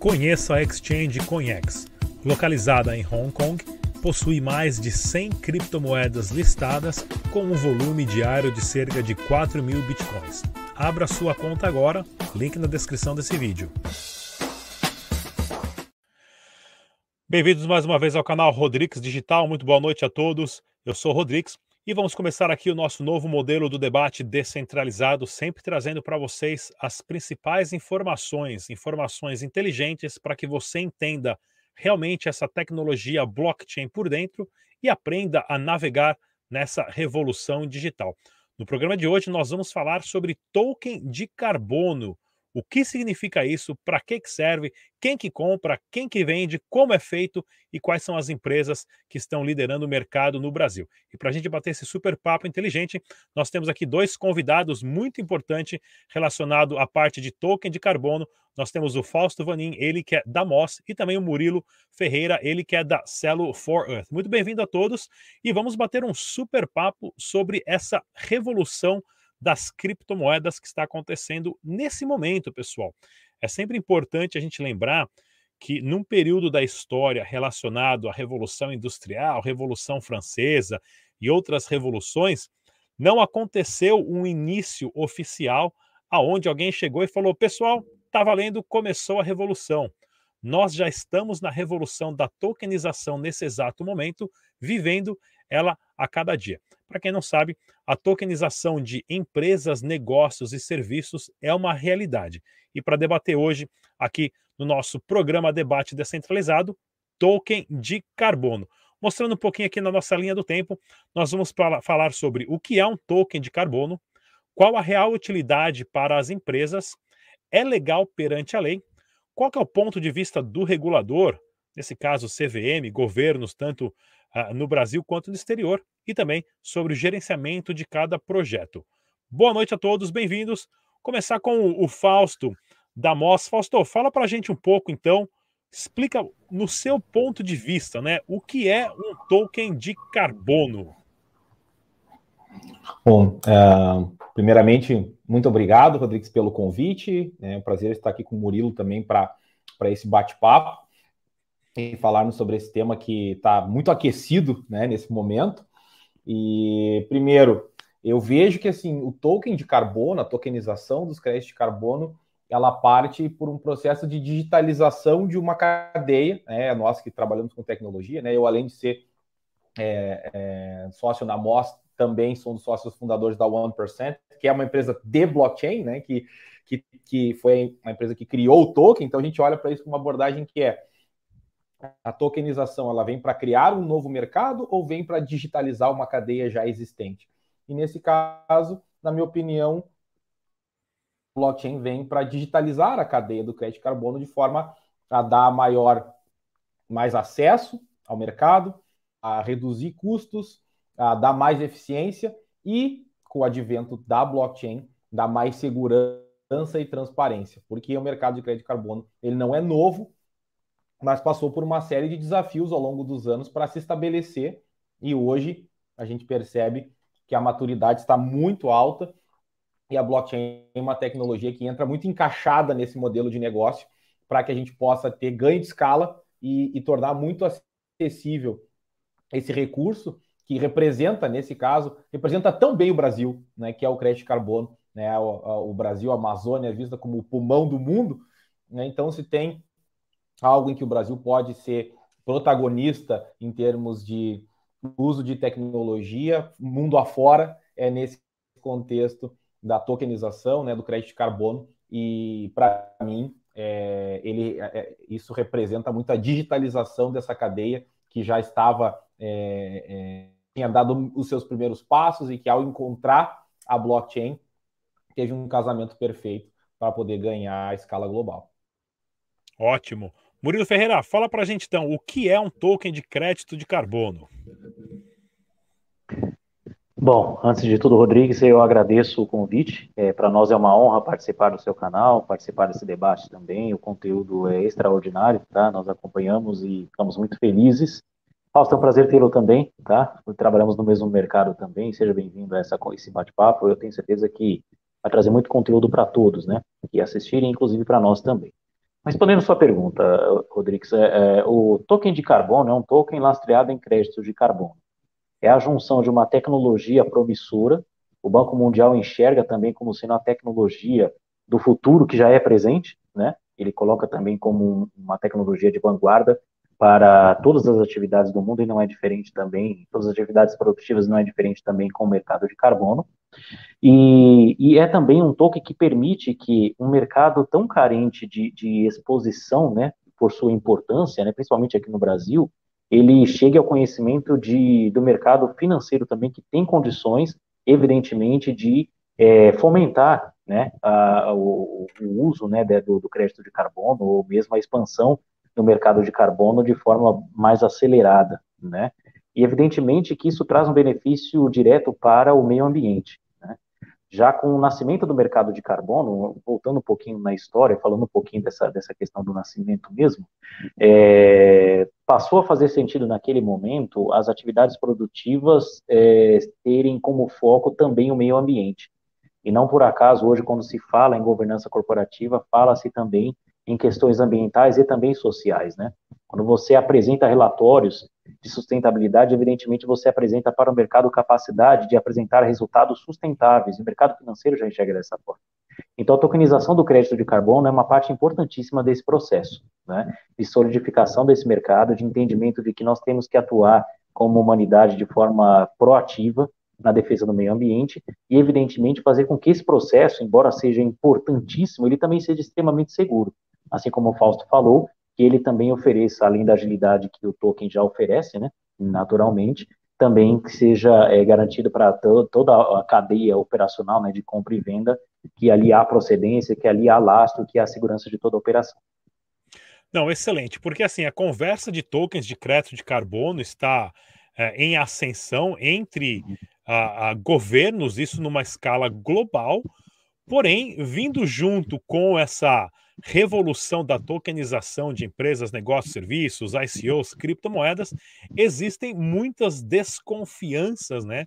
Conheça a Exchange Conhex. Localizada em Hong Kong, possui mais de 100 criptomoedas listadas com um volume diário de cerca de 4 mil bitcoins. Abra sua conta agora, link na descrição desse vídeo. Bem-vindos mais uma vez ao canal Rodrigues Digital. Muito boa noite a todos. Eu sou Rodrigues e vamos começar aqui o nosso novo modelo do debate descentralizado, sempre trazendo para vocês as principais informações, informações inteligentes para que você entenda realmente essa tecnologia blockchain por dentro e aprenda a navegar nessa revolução digital. No programa de hoje nós vamos falar sobre token de carbono o que significa isso, para que, que serve, quem que compra, quem que vende, como é feito e quais são as empresas que estão liderando o mercado no Brasil. E para a gente bater esse super papo inteligente, nós temos aqui dois convidados muito importantes relacionado à parte de token de carbono. Nós temos o Fausto Vanin, ele que é da Moss, e também o Murilo Ferreira, ele que é da Celo for Earth. Muito bem-vindo a todos e vamos bater um super papo sobre essa revolução das criptomoedas que está acontecendo nesse momento, pessoal. É sempre importante a gente lembrar que num período da história relacionado à Revolução Industrial, Revolução Francesa e outras revoluções, não aconteceu um início oficial aonde alguém chegou e falou: "Pessoal, tá valendo, começou a revolução". Nós já estamos na revolução da tokenização nesse exato momento, vivendo ela a cada dia. Para quem não sabe, a tokenização de empresas, negócios e serviços é uma realidade. E para debater hoje, aqui no nosso programa Debate Descentralizado, token de carbono. Mostrando um pouquinho aqui na nossa linha do tempo, nós vamos falar sobre o que é um token de carbono, qual a real utilidade para as empresas, é legal perante a lei, qual é o ponto de vista do regulador, nesse caso CVM, governos, tanto uh, no Brasil quanto no exterior, e também sobre o gerenciamento de cada projeto. Boa noite a todos, bem-vindos. Começar com o Fausto da Moss. Fausto, fala para a gente um pouco, então, explica no seu ponto de vista, né, o que é um token de carbono. Bom, uh, primeiramente, muito obrigado, Rodrigues, pelo convite. É um prazer estar aqui com o Murilo também para esse bate-papo e falarmos sobre esse tema que está muito aquecido né, nesse momento. E, primeiro, eu vejo que assim o token de carbono, a tokenização dos créditos de carbono, ela parte por um processo de digitalização de uma cadeia. Né? Nós que trabalhamos com tecnologia, né? eu, além de ser é, é, sócio na MOS, também sou um dos sócios fundadores da 1%, que é uma empresa de blockchain, né? que, que, que foi a empresa que criou o token. Então, a gente olha para isso com uma abordagem que é a tokenização ela vem para criar um novo mercado ou vem para digitalizar uma cadeia já existente? E nesse caso, na minha opinião, o blockchain vem para digitalizar a cadeia do crédito de carbono de forma a dar maior mais acesso ao mercado, a reduzir custos, a dar mais eficiência e com o advento da blockchain, dar mais segurança e transparência, porque o mercado de crédito de carbono ele não é novo, mas passou por uma série de desafios ao longo dos anos para se estabelecer e hoje a gente percebe que a maturidade está muito alta e a blockchain é uma tecnologia que entra muito encaixada nesse modelo de negócio para que a gente possa ter ganho de escala e, e tornar muito acessível esse recurso que representa, nesse caso, representa tão bem o Brasil, né, que é o crédito de carbono. Né, o, o Brasil, a Amazônia, é vista como o pulmão do mundo. Né, então, se tem algo em que o Brasil pode ser protagonista em termos de uso de tecnologia, mundo afora, é nesse contexto da tokenização, né, do crédito de carbono, e para mim, é, ele, é, é, isso representa muita digitalização dessa cadeia que já estava, é, é, tinha dado os seus primeiros passos e que ao encontrar a blockchain, teve um casamento perfeito para poder ganhar a escala global. Ótimo. Murilo Ferreira, fala para a gente então, o que é um token de crédito de carbono? Bom, antes de tudo, Rodrigues, eu agradeço o convite. É, para nós é uma honra participar do seu canal, participar desse debate também. O conteúdo é extraordinário, tá? Nós acompanhamos e estamos muito felizes. Fausto, é um prazer tê-lo também, tá? Trabalhamos no mesmo mercado também. Seja bem-vindo a essa, esse bate-papo. Eu tenho certeza que vai trazer muito conteúdo para todos, né? Que assistirem, inclusive para nós também. Respondendo sua pergunta, Rodrigues, é, é, o token de carbono é um token lastreado em créditos de carbono. É a junção de uma tecnologia promissora, o Banco Mundial enxerga também como sendo a tecnologia do futuro que já é presente, né? Ele coloca também como uma tecnologia de vanguarda para todas as atividades do mundo e não é diferente também, todas as atividades produtivas não é diferente também com o mercado de carbono. E, e é também um token que permite que um mercado tão carente de, de exposição, né, por sua importância, né, principalmente aqui no Brasil, ele chegue ao conhecimento de, do mercado financeiro também, que tem condições, evidentemente, de é, fomentar né, a, o, o, uso né, do, do crédito de carbono, ou mesmo a expansão no mercado de carbono de forma mais acelerada, né? E evidentemente que isso traz um benefício direto para o meio ambiente. Né? Já com o nascimento do mercado de carbono, voltando um pouquinho na história, falando um pouquinho dessa, dessa questão do nascimento mesmo, é, passou a fazer sentido naquele momento as atividades produtivas é, terem como foco também o meio ambiente. E não por acaso, hoje, quando se fala em governança corporativa, fala-se também em questões ambientais e também sociais, né? Quando você apresenta relatórios de sustentabilidade, evidentemente você apresenta para o mercado capacidade de apresentar resultados sustentáveis, o mercado financeiro já enxerga dessa forma. Então, a tokenização do crédito de carbono é uma parte importantíssima desse processo, né? De solidificação desse mercado, de entendimento de que nós temos que atuar como humanidade de forma proativa na defesa do meio ambiente e, evidentemente, fazer com que esse processo, embora seja importantíssimo, ele também seja extremamente seguro assim como o Fausto falou, que ele também ofereça, além da agilidade que o token já oferece, né, naturalmente, também que seja é, garantido para toda a cadeia operacional né, de compra e venda, que ali há procedência, que ali há lastro, que há segurança de toda a operação. Não, excelente, porque assim, a conversa de tokens de crédito de carbono está é, em ascensão entre a, a governos, isso numa escala global, porém, vindo junto com essa revolução da tokenização de empresas, negócios, serviços, ICOs, criptomoedas, existem muitas desconfianças né,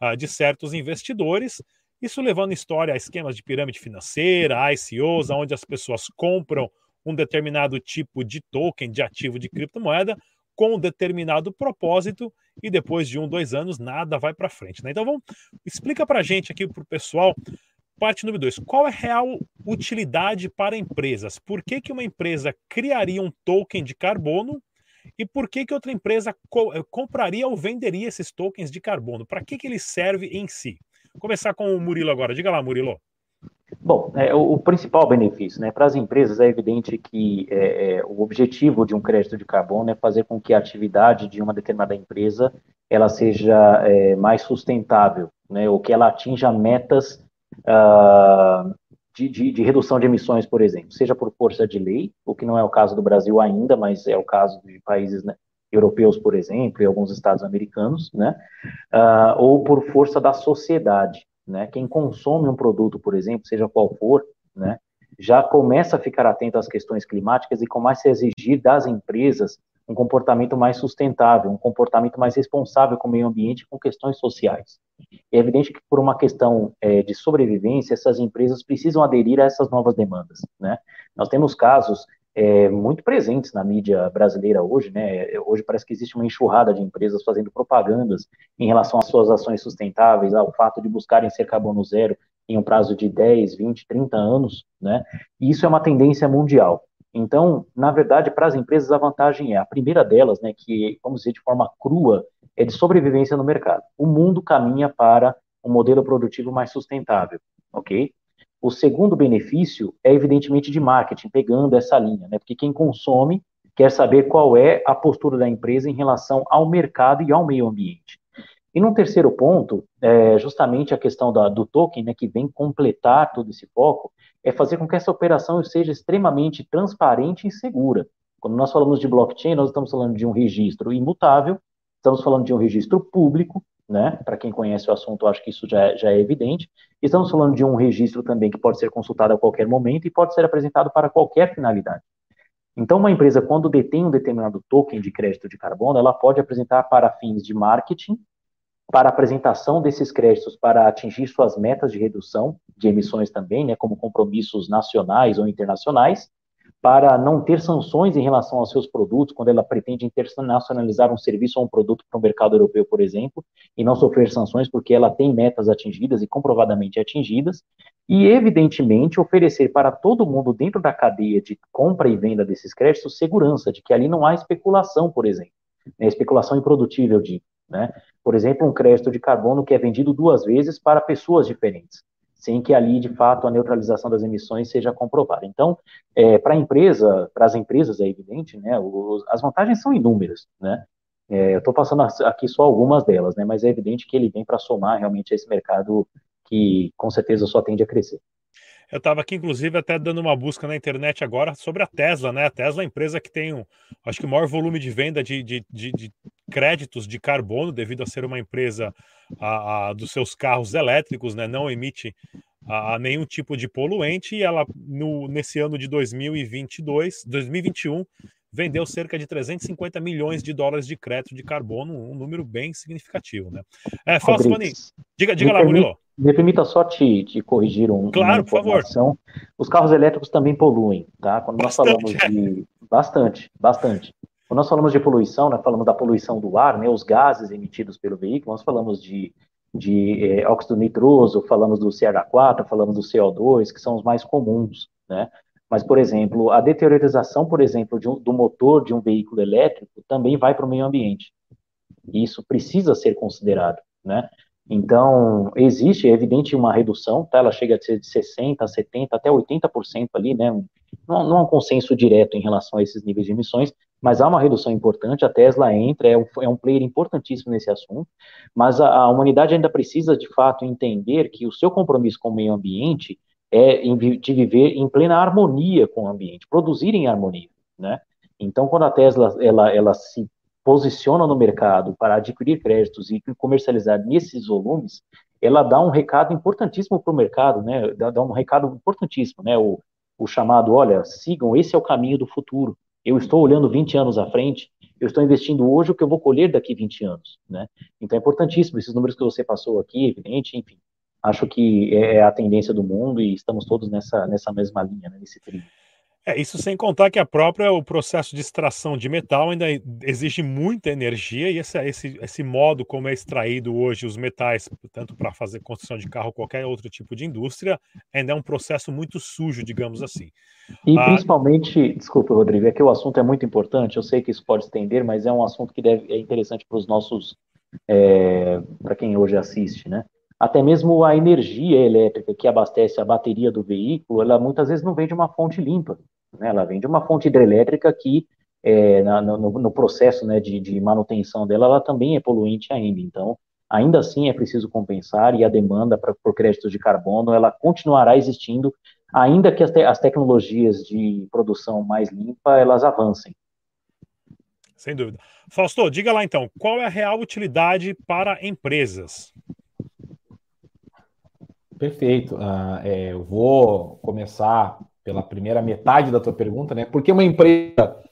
ah, de certos investidores. Isso levando história a esquemas de pirâmide financeira, ICOs, onde as pessoas compram um determinado tipo de token, de ativo de criptomoeda, com um determinado propósito e depois de um, dois anos nada vai para frente. Né? Então vamos explica para a gente aqui para o pessoal Parte número dois: qual é a real utilidade para empresas? Por que, que uma empresa criaria um token de carbono e por que, que outra empresa co eh, compraria ou venderia esses tokens de carbono? Para que, que ele serve em si? Vou começar com o Murilo agora. Diga lá, Murilo. Bom, é, o, o, principal benefício, né, para as empresas é evidente que é, é, o objetivo de um crédito de carbono é fazer com que a atividade de uma determinada empresa ela seja é, mais sustentável, né, ou que ela atinja metas uh, de, de, de, redução de emissões, por exemplo, seja por força de lei, o que não é o caso do Brasil ainda, mas é o caso de países né, europeus, por exemplo, e alguns estados americanos, né, uh, ou por força da sociedade, né, quem consome um produto, por exemplo, seja qual for, né, já começa a ficar atento às questões climáticas e começa a exigir das empresas um comportamento mais sustentável, um comportamento mais responsável com o meio ambiente, com questões sociais. É evidente que por uma questão é, de sobrevivência, essas empresas precisam aderir a essas novas demandas, né? Nós temos casos é, muito presentes na mídia brasileira hoje, né? Hoje parece que existe uma enxurrada de empresas fazendo propagandas em relação às suas ações sustentáveis, ao fato de buscarem ser carbono zero em um prazo de 10, 20, 30 anos, né? E isso é uma tendência mundial. Então, na verdade, para as empresas a vantagem é a primeira delas, né, que vamos dizer de forma crua, é de sobrevivência no mercado. O mundo caminha para um modelo produtivo mais sustentável, ok? O segundo benefício é evidentemente de marketing, pegando essa linha, né? Porque quem consome quer saber qual é a postura da empresa em relação ao mercado e ao meio ambiente. E num terceiro ponto, é justamente a questão da, do token, né, que vem completar todo esse foco, é fazer com que essa operação seja extremamente transparente e segura. Quando nós falamos de blockchain, nós estamos falando de um registro imutável, estamos falando de um registro público, né? Para quem conhece o assunto, acho que isso já é, já é evidente. Estamos falando de um registro também que pode ser consultado a qualquer momento e pode ser apresentado para qualquer finalidade. Então, uma empresa, quando detém um determinado token de crédito de carbono, ela pode apresentar para fins de marketing, para apresentação desses créditos para atingir suas metas de redução de emissões também, né, como compromissos nacionais ou internacionais, para não ter sanções em relação aos seus produtos, quando ela pretende internacionalizar um serviço ou um produto para o mercado europeu, por exemplo, e não sofrer sanções porque ela tem metas atingidas e comprovadamente atingidas, e, evidentemente, oferecer para todo mundo dentro da cadeia de compra e venda desses créditos segurança de que ali não há especulação, por exemplo, né, especulação improdutível de, né? Por exemplo, um crédito de carbono que é vendido duas vezes para pessoas diferentes sem que ali, de fato, a neutralização das emissões seja comprovada. Então, é, para a empresa, para as empresas é evidente, né, os, as vantagens são inúmeras, né, é, eu estou passando aqui só algumas delas, né, mas é evidente que ele vem para somar realmente a esse mercado que, com certeza, só tende a crescer. Eu estava aqui, inclusive, até dando uma busca na internet agora sobre a Tesla, né? A Tesla é a empresa que tem, um, acho que o maior volume de venda de, de, de, de créditos de carbono, devido a ser uma empresa a, a, dos seus carros elétricos, né? Não emite a, nenhum tipo de poluente e ela, no, nesse ano de 2022, 2021, vendeu cerca de 350 milhões de dólares de crédito de carbono, um número bem significativo, né? É, Fausto diga, diga lá, Murilo. Me permita só te, te corrigir um, claro. Por favor. Os carros elétricos também poluem, tá? Quando bastante, nós falamos de... Bastante, bastante. Quando nós falamos de poluição, nós falamos da poluição do ar, né, os gases emitidos pelo veículo, nós falamos de, de é, óxido nitroso, falamos do CH4, falamos do CO2, que são os mais comuns, né? Mas, por exemplo, a deteriorização, por exemplo, um, do motor de um veículo elétrico também vai para o meio ambiente. Isso precisa ser considerado, né? Então, existe, é evidente, uma redução, tá? ela chega a ser de 60%, 70%, até 80% ali, né? Não, não há um consenso direto em relação a esses níveis de emissões, mas há uma redução importante, a Tesla entra, é um, é um player importantíssimo nesse assunto, mas a, a, humanidade ainda precisa, de fato, entender que o seu compromisso com o meio ambiente é de viver em plena harmonia com o ambiente, produzir em harmonia, né? Então, quando a Tesla, ela, ela se posiciona no mercado para adquirir créditos e comercializar nesses volumes, ela dá um recado importantíssimo para o mercado, né? Dá, dá, um recado importantíssimo, né? O, o chamado, olha, sigam, esse é o caminho do futuro. Eu estou olhando 20 anos à frente, eu estou investindo hoje o que eu vou colher daqui 20 anos, né? Então é importantíssimo esses números que você passou aqui, evidente, enfim. Acho que é, é a tendência do mundo e estamos todos nessa, nessa mesma linha, né, nesse trilho. É, isso sem contar que a própria o processo de extração de metal ainda exige muita energia e esse, esse, esse modo como é extraído hoje os metais, tanto para fazer construção de carro ou qualquer outro tipo de indústria, ainda é um processo muito sujo, digamos assim. E ah, principalmente, desculpa, Rodrigo, é que o assunto é muito importante, eu sei que isso pode estender, mas é um assunto que deve, é interessante para os nossos, é, para quem hoje assiste, né? Até mesmo a energia elétrica que abastece a bateria do veículo, ela muitas vezes não vem de uma fonte limpa. Né? Ela vem de uma fonte hidrelétrica que, é, na, no, no, processo né, de, de, manutenção dela, ela também é poluente ainda. Então, ainda assim é preciso compensar e a demanda pra, por créditos de carbono, ela continuará existindo, ainda que as, te, as tecnologias de produção mais limpa, elas avancem. Sem dúvida. Fausto, diga lá então, qual é a real utilidade para empresas? Perfeito. Uh, é, eu vou começar pela primeira metade da tua pergunta, né? Porque uma empresa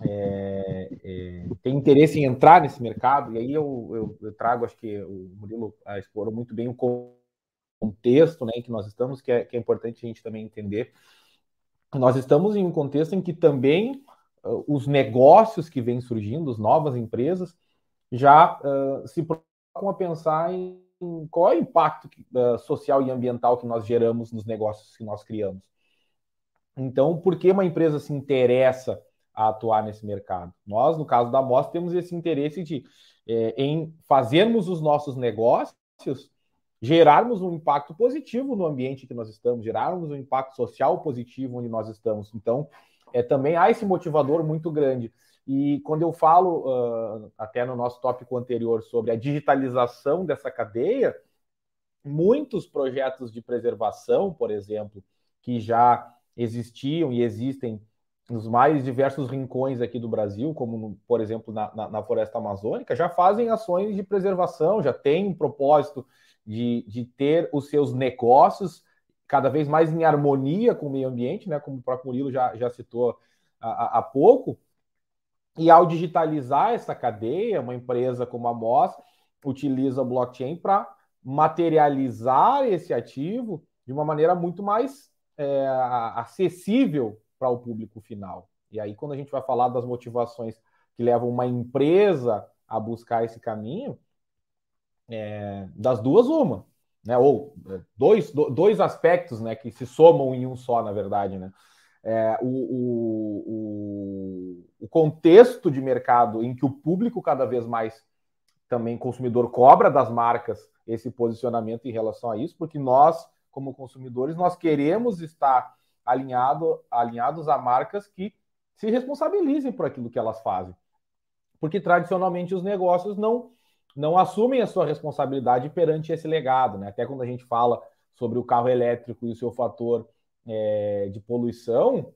é, é, tem interesse em entrar nesse mercado, e aí eu, eu, eu trago, acho que o Murilo ah, explorou muito bem o contexto né, em que nós estamos, que é, que é importante a gente também entender. Nós estamos em um contexto em que também uh, os negócios que vêm surgindo, as novas empresas, já uh, se preocupam a pensar em qual é o impacto uh, social e ambiental que nós geramos nos negócios que nós criamos. Então, por que uma empresa se interessa a atuar nesse mercado? Nós, no caso da Moss, temos esse interesse de, é, em fazermos os nossos negócios gerarmos um impacto positivo no ambiente que nós estamos, gerarmos um impacto social positivo onde nós estamos. Então, é, também há esse motivador muito grande. E quando eu falo, uh, até no nosso tópico anterior, sobre a digitalização dessa cadeia, muitos projetos de preservação, por exemplo, que já existiam e existem nos mais diversos rincões aqui do Brasil, como, por exemplo, na, na, na, floresta amazônica, já fazem ações de preservação, já têm um propósito de, de ter os seus negócios cada vez mais em harmonia com o meio ambiente, né, como o próprio Murilo já, já citou há, há pouco. E ao digitalizar essa cadeia, uma empresa como a Moss utiliza blockchain para materializar esse ativo de uma maneira muito mais é, acessível para o público final. E aí, quando a gente vai falar das motivações que levam uma empresa a buscar esse caminho, é, das duas, uma. Né? Ou é, dois, dois aspectos né, que se somam em um só, na verdade. Né? É, o, o, o, contexto de mercado em que o público cada vez mais também consumidor cobra das marcas esse posicionamento em relação a isso, porque nós, como consumidores, nós queremos estar alinhado, alinhados a marcas que se responsabilizem por aquilo que elas fazem. Porque tradicionalmente os negócios não não assumem a sua responsabilidade perante esse legado, né? Até quando a gente fala sobre o carro elétrico e o seu fator é, de poluição,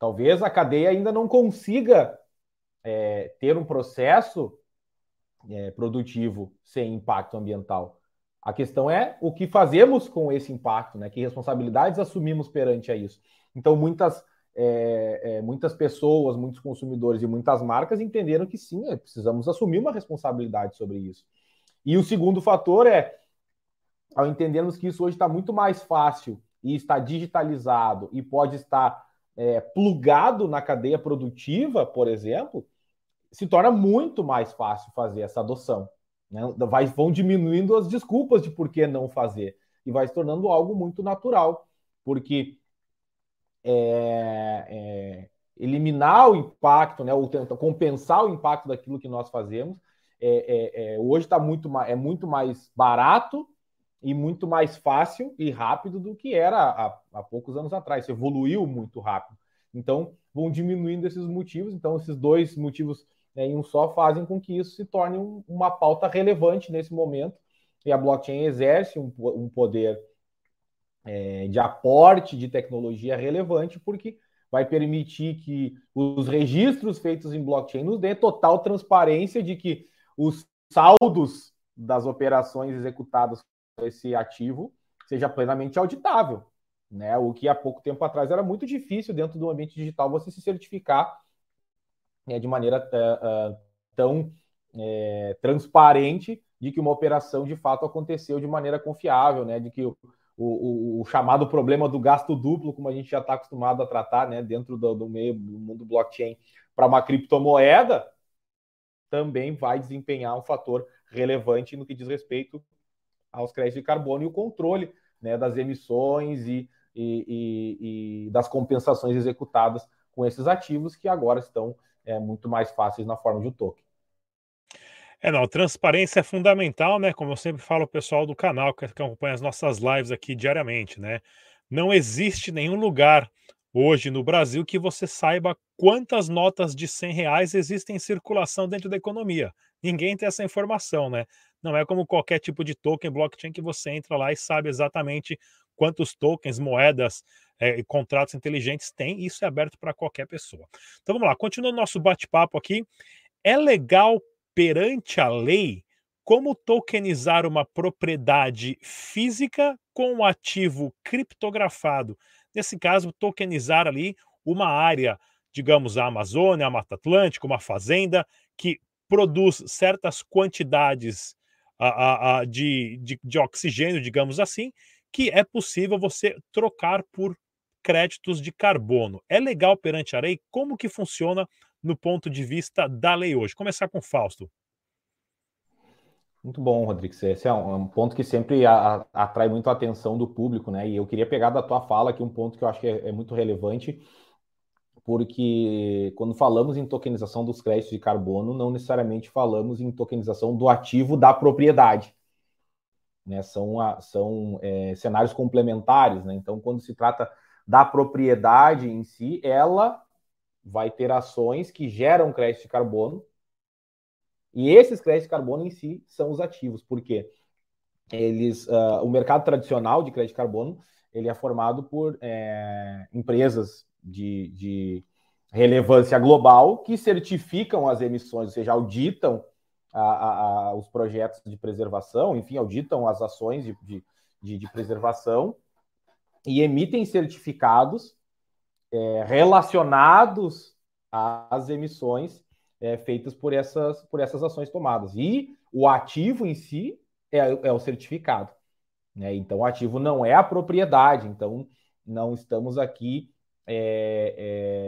talvez a cadeia ainda não consiga é, ter um processo é, produtivo sem impacto ambiental. A questão é o que fazemos com esse impacto, né? Que responsabilidades assumimos perante a isso. Então, muitas, é, é, muitas pessoas, muitos consumidores e muitas marcas entenderam que sim, é, precisamos assumir uma responsabilidade sobre isso. E o segundo fator é, ao entendermos que isso hoje está muito mais fácil e está digitalizado e pode estar é, plugado na cadeia produtiva, por exemplo, se torna muito mais fácil fazer essa adoção. Né? Vai, vão diminuindo as desculpas de por que não fazer e vai se tornando algo muito natural, porque é, é, eliminar o impacto, né, ou tentar compensar o impacto daquilo que nós fazemos, é, é, é hoje está muito, é muito mais barato e muito mais fácil e rápido do que era há, há poucos anos atrás. Isso evoluiu muito rápido. Então, vão diminuindo esses motivos. Então, esses dois motivos né, em um só fazem com que isso se torne um, uma pauta relevante nesse momento. E a blockchain exerce um, um poder é, de aporte de tecnologia relevante, porque vai permitir que os registros feitos em blockchain nos dê total transparência de que os saldos das operações executadas com esse ativo seja plenamente auditável. Né? O que há pouco tempo atrás era muito difícil dentro do ambiente digital você se certificar é, de maneira uh, tão é, transparente de que uma operação de fato aconteceu de maneira confiável, né? De que o, o, o chamado problema do gasto duplo, como a gente já está acostumado a tratar, né? Dentro do, do meio do mundo blockchain para uma criptomoeda, também vai desempenhar um fator relevante no que diz respeito aos créditos de carbono e o controle né, das emissões e, e, e, e das compensações executadas com esses ativos que agora estão é, muito mais fáceis na forma de um token. É, não, transparência é fundamental, né? Como eu sempre falo ao pessoal do canal que acompanha as nossas lives aqui diariamente, né? Não existe nenhum lugar hoje no Brasil que você saiba quantas notas de 100 reais existem em circulação dentro da economia. Ninguém tem essa informação, né? Não é como qualquer tipo de token blockchain que você entra lá e sabe exatamente quantos tokens, moedas é, e contratos inteligentes tem. Isso é aberto para qualquer pessoa. Então vamos lá, continuando nosso bate-papo aqui. É legal perante a lei como tokenizar uma propriedade física com um ativo criptografado. Nesse caso, tokenizar ali uma área, digamos, a Amazônia, a Mata Atlântica, uma fazenda, que produz certas quantidades a, a, a, de, de, de oxigênio, digamos assim, que é possível você trocar por créditos de carbono. É legal perante a lei? Como que funciona no ponto de vista da lei hoje? Começar com Fausto. Muito bom, Rodrigo. Esse é um, ponto que sempre a, a, atrai muito a atenção do público, né? E eu queria pegar da tua fala aqui um ponto que eu acho que é, é muito relevante, porque quando falamos em tokenização dos créditos de carbono, não necessariamente falamos em tokenização do ativo da propriedade. Né? São, são é, cenários complementares, né? Então, quando se trata da propriedade em si, ela vai ter ações que geram crédito de carbono. E esses créditos de carbono em si são os ativos, porque eles, uh, o mercado tradicional de crédito de carbono ele é formado por é, empresas de, de, relevância global que certificam as emissões, ou seja, auditam a, a, os projetos de preservação, enfim, auditam as ações de, de, de preservação e emitem certificados é, relacionados às emissões é, feitas por essas, por essas ações tomadas. E o ativo em si é, é o certificado. Né? Então, o ativo não é a propriedade. Então, não estamos aqui é,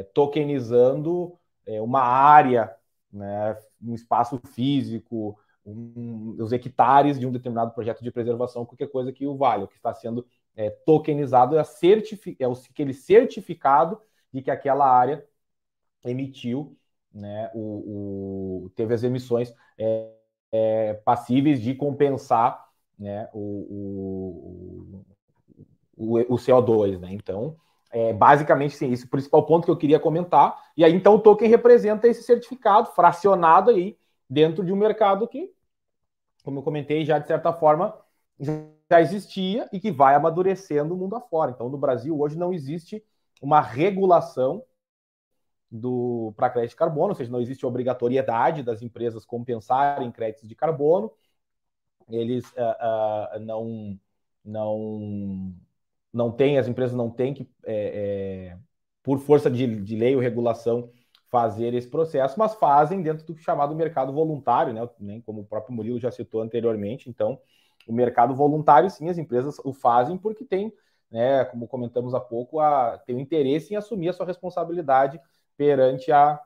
é, tokenizando é, uma área, né, um espaço físico, um, os hectares de um determinado projeto de preservação, qualquer coisa que o vale. O que está sendo é, tokenizado é, é aquele certificado de que aquela área emitiu, né, o, o teve as emissões é, é, passíveis de compensar né, o, o, o, CO2. Né? Então, é, basicamente, sim, esse é o principal ponto que eu queria comentar. E aí, então, o token representa esse certificado fracionado aí dentro de um mercado que, como eu comentei, já de certa forma já existia e que vai amadurecendo o mundo afora. Então, no Brasil, hoje não existe uma regulação para crédito de carbono, ou seja, não existe obrigatoriedade das empresas compensarem créditos de carbono. Eles uh, uh, não, não, não têm, as empresas não têm que, é, é, por força de, de lei ou regulação, fazer esse processo, mas fazem dentro do chamado mercado voluntário, né? Como o próprio Murilo já citou anteriormente. Então, o mercado voluntário, sim, as empresas o fazem porque tem, né, como comentamos há pouco, a, tem o interesse em assumir a sua responsabilidade perante a,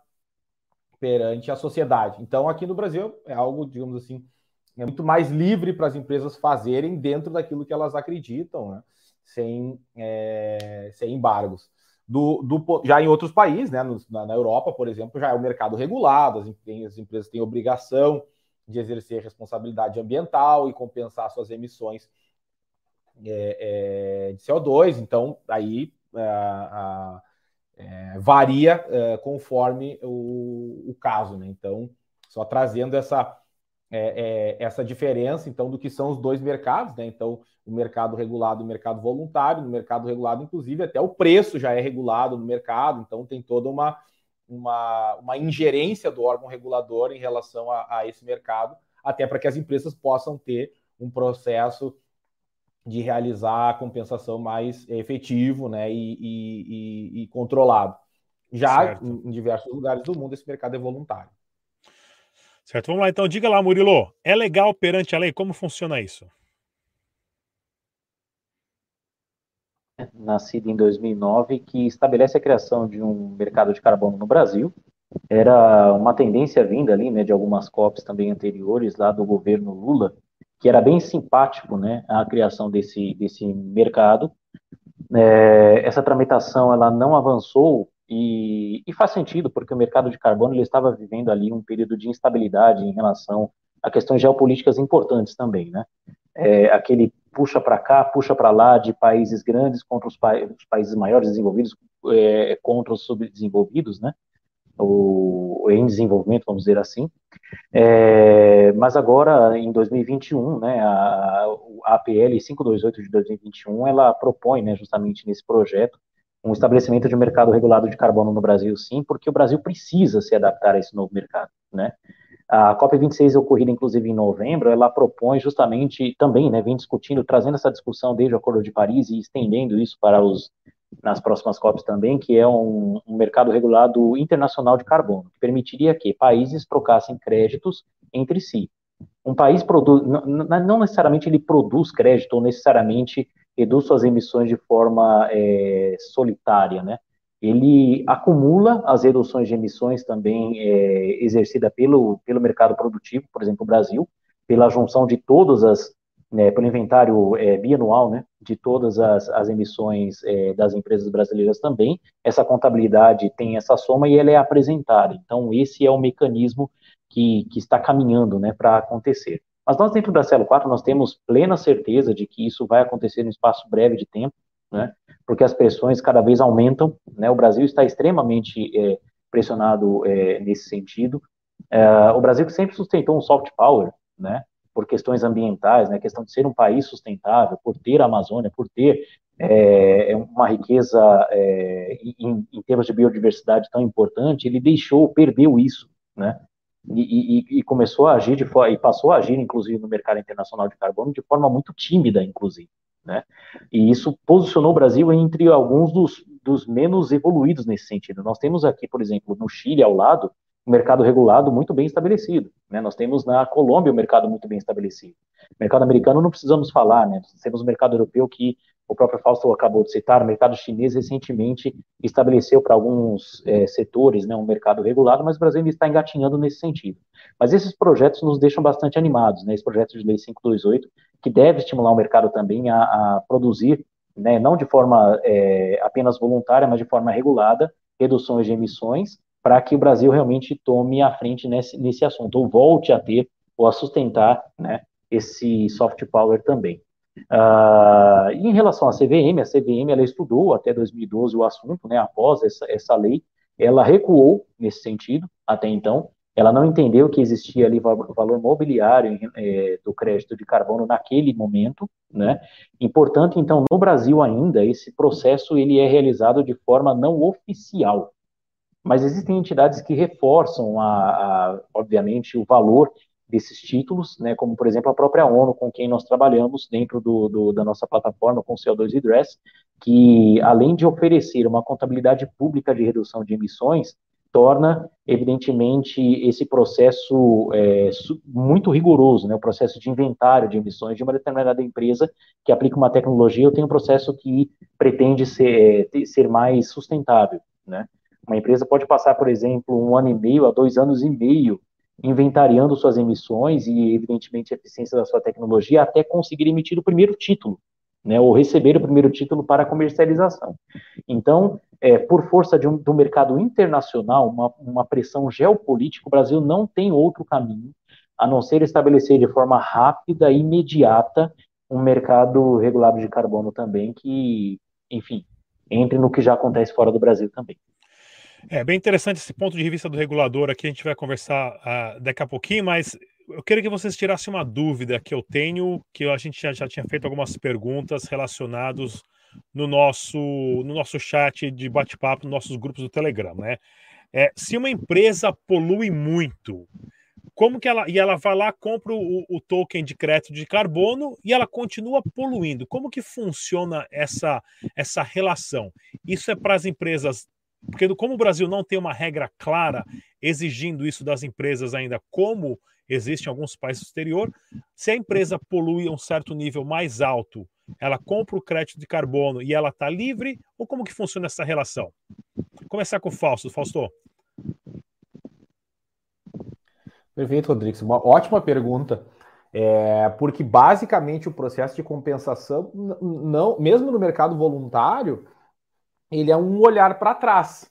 perante a sociedade. Então, aqui no Brasil, é algo, digamos assim, é muito mais livre para as empresas fazerem dentro daquilo que elas acreditam, né? Sem, é, sem embargos. Do, do, já em outros países, né, na, na, Europa, por exemplo, já é o mercado regulado, as, as empresas têm obrigação de exercer responsabilidade ambiental e compensar suas emissões é, é, de CO2. Então, aí é, a, é, varia é, conforme o, o, caso. Né? Então, só trazendo essa, é, essa diferença então do que são os dois mercados. Né? Então, o mercado regulado e o mercado voluntário. No mercado regulado, inclusive, até o preço já é regulado no mercado. Então, tem toda uma uma, uma ingerência do órgão regulador em relação a, a esse mercado, até para que as empresas possam ter um processo de realizar a compensação mais efetivo né, e, e, e, e controlado. Já em diversos lugares do mundo, esse mercado é voluntário. Certo, vamos lá então. Diga lá, Murilo, é legal perante a lei? Como funciona isso? nascida em 2009, que estabelece a criação de um mercado de carbono no Brasil. Era uma tendência vinda ali, né, de algumas COPs também anteriores, lá do governo Lula, que era bem simpático, né, a criação desse, desse mercado. É, essa tramitação, ela não avançou e, e, faz sentido, porque o mercado de carbono ele estava vivendo ali um período de instabilidade em relação a questões geopolíticas importantes também, né? É, aquele puxa para cá, puxa para lá de países grandes contra os, pa os países maiores desenvolvidos é, contra os subdesenvolvidos, né? O, em desenvolvimento, vamos dizer assim. É, mas agora, em 2021, né, a, a APL 528 de 2021, ela propõe, né, justamente nesse projeto, um estabelecimento de mercado regulado de carbono no Brasil, sim, porque o Brasil precisa se adaptar a esse novo mercado, né? A COP26, ocorrida inclusive em novembro, ela propõe justamente, também, né, vem discutindo, trazendo essa discussão desde o Acordo de Paris e estendendo isso para os, nas próximas COPs também, que é um, um mercado regulado internacional de carbono, que permitiria que países trocassem créditos entre si. Um país produz, não necessariamente ele produz crédito ou necessariamente reduz suas emissões de forma é, solitária, né? ele acumula as reduções de emissões também é, exercida pelo, pelo mercado produtivo, por exemplo, o Brasil, pela junção de todas as, né, pelo inventário é, bianual, né, de todas as, as emissões é, das empresas brasileiras também, essa contabilidade tem essa soma e ela é apresentada. Então, esse é o mecanismo que, que está caminhando, né, para acontecer. Mas nós, dentro da Celo 4, nós temos plena certeza de que isso vai acontecer no espaço breve de tempo, né? porque as pressões cada vez aumentam. Né? O Brasil está extremamente é, pressionado é, nesse sentido. É, o Brasil que sempre sustentou um soft power, né? por questões ambientais, né? questão de ser um país sustentável, por ter a Amazônia, por ter é uma riqueza é, em, em, termos de biodiversidade tão importante, ele deixou, perdeu isso, né? E, e, e, começou a agir de e passou a agir, inclusive, no mercado internacional de carbono de forma muito tímida, inclusive. Né? E isso posicionou o Brasil entre alguns dos, dos menos evoluídos nesse sentido. Nós temos aqui, por exemplo, no Chile, ao lado, um mercado regulado muito bem estabelecido. Né? Nós temos na Colômbia um mercado muito bem estabelecido. Mercado americano não precisamos falar, né? Nós temos o mercado europeu que o próprio Fausto acabou de citar, o mercado chinês recentemente estabeleceu para alguns é, setores né, um mercado regulado, mas o Brasil ainda está engatinhando nesse sentido. Mas esses projetos nos deixam bastante animados, né, esse projeto de lei 528, que deve estimular o mercado também a, a produzir, né, não de forma é, apenas voluntária, mas de forma regulada, reduções de emissões, para que o Brasil realmente tome a frente nesse, nesse assunto, ou volte a ter, ou a sustentar, né, esse soft power também. Uh, em relação à CVM, a CVM ela estudou até 2012 o assunto, né, após essa, essa lei, ela recuou nesse sentido até então, ela não entendeu que existia ali valor mobiliário é, do crédito de carbono naquele momento, né? E, portanto, então, no Brasil ainda, esse processo ele é realizado de forma não oficial, mas existem entidades que reforçam, a, a obviamente, o valor desses títulos, né, como por exemplo a própria ONU, com quem nós trabalhamos dentro do, do, da nossa plataforma com o CO2 Redress, que além de oferecer uma contabilidade pública de redução de emissões, torna evidentemente esse processo é, muito rigoroso, né, o processo de inventário de emissões de uma determinada empresa que aplica uma tecnologia, eu tenho um processo que pretende ser, é, ser mais sustentável, né. Uma empresa pode passar, por exemplo, um ano e meio a dois anos e meio inventariando suas emissões e, evidentemente, a eficiência da sua tecnologia até conseguir emitir o primeiro título, né, ou receber o primeiro título para comercialização. Então, é, por força um, do mercado internacional, uma, uma pressão geopolítica, o Brasil não tem outro caminho a não ser estabelecer de forma rápida e imediata um mercado regulado de carbono também que, enfim, entre no que já acontece fora do Brasil também. É bem interessante esse ponto de vista do regulador aqui, a gente vai conversar uh, daqui a pouquinho, mas eu queria que vocês tirassem uma dúvida que eu tenho, que a gente já, já tinha feito algumas perguntas relacionadas no nosso, no nosso chat de bate-papo, nos nossos grupos do Telegram, né? É, se uma empresa polui muito, como que ela e ela vai lá compra o, o, token de crédito de carbono e ela continua poluindo? Como que funciona essa essa relação? Isso é para as empresas porque como o Brasil não tem uma regra clara exigindo isso das empresas ainda, como existe em alguns países do exterior, se a empresa polui um certo nível mais alto, ela compra o crédito de carbono e ela está livre, ou como que funciona essa relação? Começar com o Fausto. Fausto. Perfeito, Rodrigues. Uma ótima pergunta. É, porque basicamente o processo de compensação, não, mesmo no mercado voluntário, ele é um olhar para trás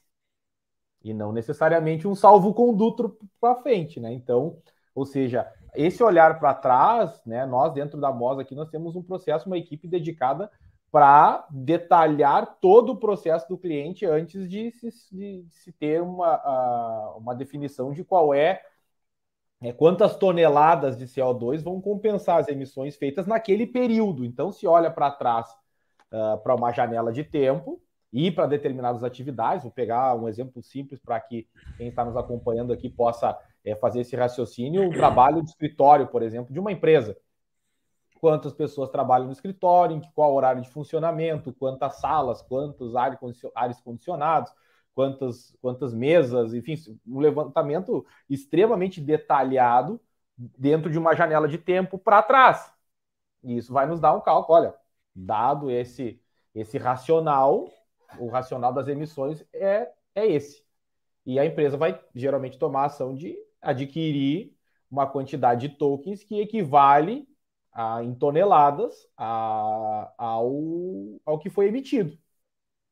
e não necessariamente um salvo-conduto para frente, né? Então, ou seja, esse olhar para trás, né? Nós dentro da MOS aqui nós temos um processo, uma equipe dedicada para detalhar todo o processo do cliente antes de se, de se ter uma, uma definição de qual é, é, quantas toneladas de CO2 vão compensar as emissões feitas naquele período. Então, se olha para trás uh, para uma janela de tempo, ir para determinadas atividades. Vou pegar um exemplo simples para que quem está nos acompanhando aqui possa é, fazer esse raciocínio. O trabalho de escritório, por exemplo, de uma empresa. Quantas pessoas trabalham no escritório, qual horário de funcionamento, quantas salas, quantos ares condicionados, quantas, quantas mesas, enfim, um levantamento extremamente detalhado dentro de uma janela de tempo para trás. E isso vai nos dar um cálculo. Olha, dado esse, esse racional, o racional das emissões é, é esse. E a empresa vai geralmente tomar a ação de adquirir uma quantidade de tokens que equivale a, em toneladas a, ao, ao que foi emitido.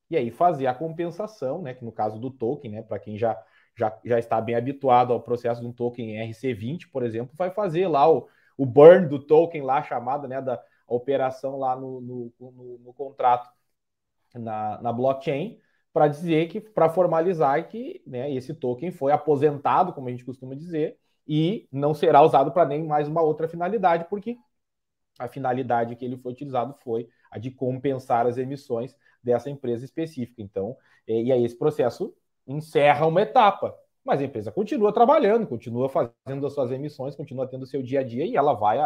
E aí fazer a compensação, né, que no caso do token, né, para quem já, já, já está bem habituado ao processo de um token RC20, por exemplo, vai fazer lá o, o burn do token lá, chamada né, da operação lá no, no, no, no contrato na, na blockchain para dizer que, para formalizar que né, esse token foi aposentado, como a gente costuma dizer, e não será usado para nem mais uma outra finalidade, porque a finalidade que ele foi utilizado foi a de compensar as emissões dessa empresa específica. Então, e aí esse processo encerra uma etapa, mas a empresa continua trabalhando, continua fazendo as suas emissões, continua tendo o seu dia a dia e ela vai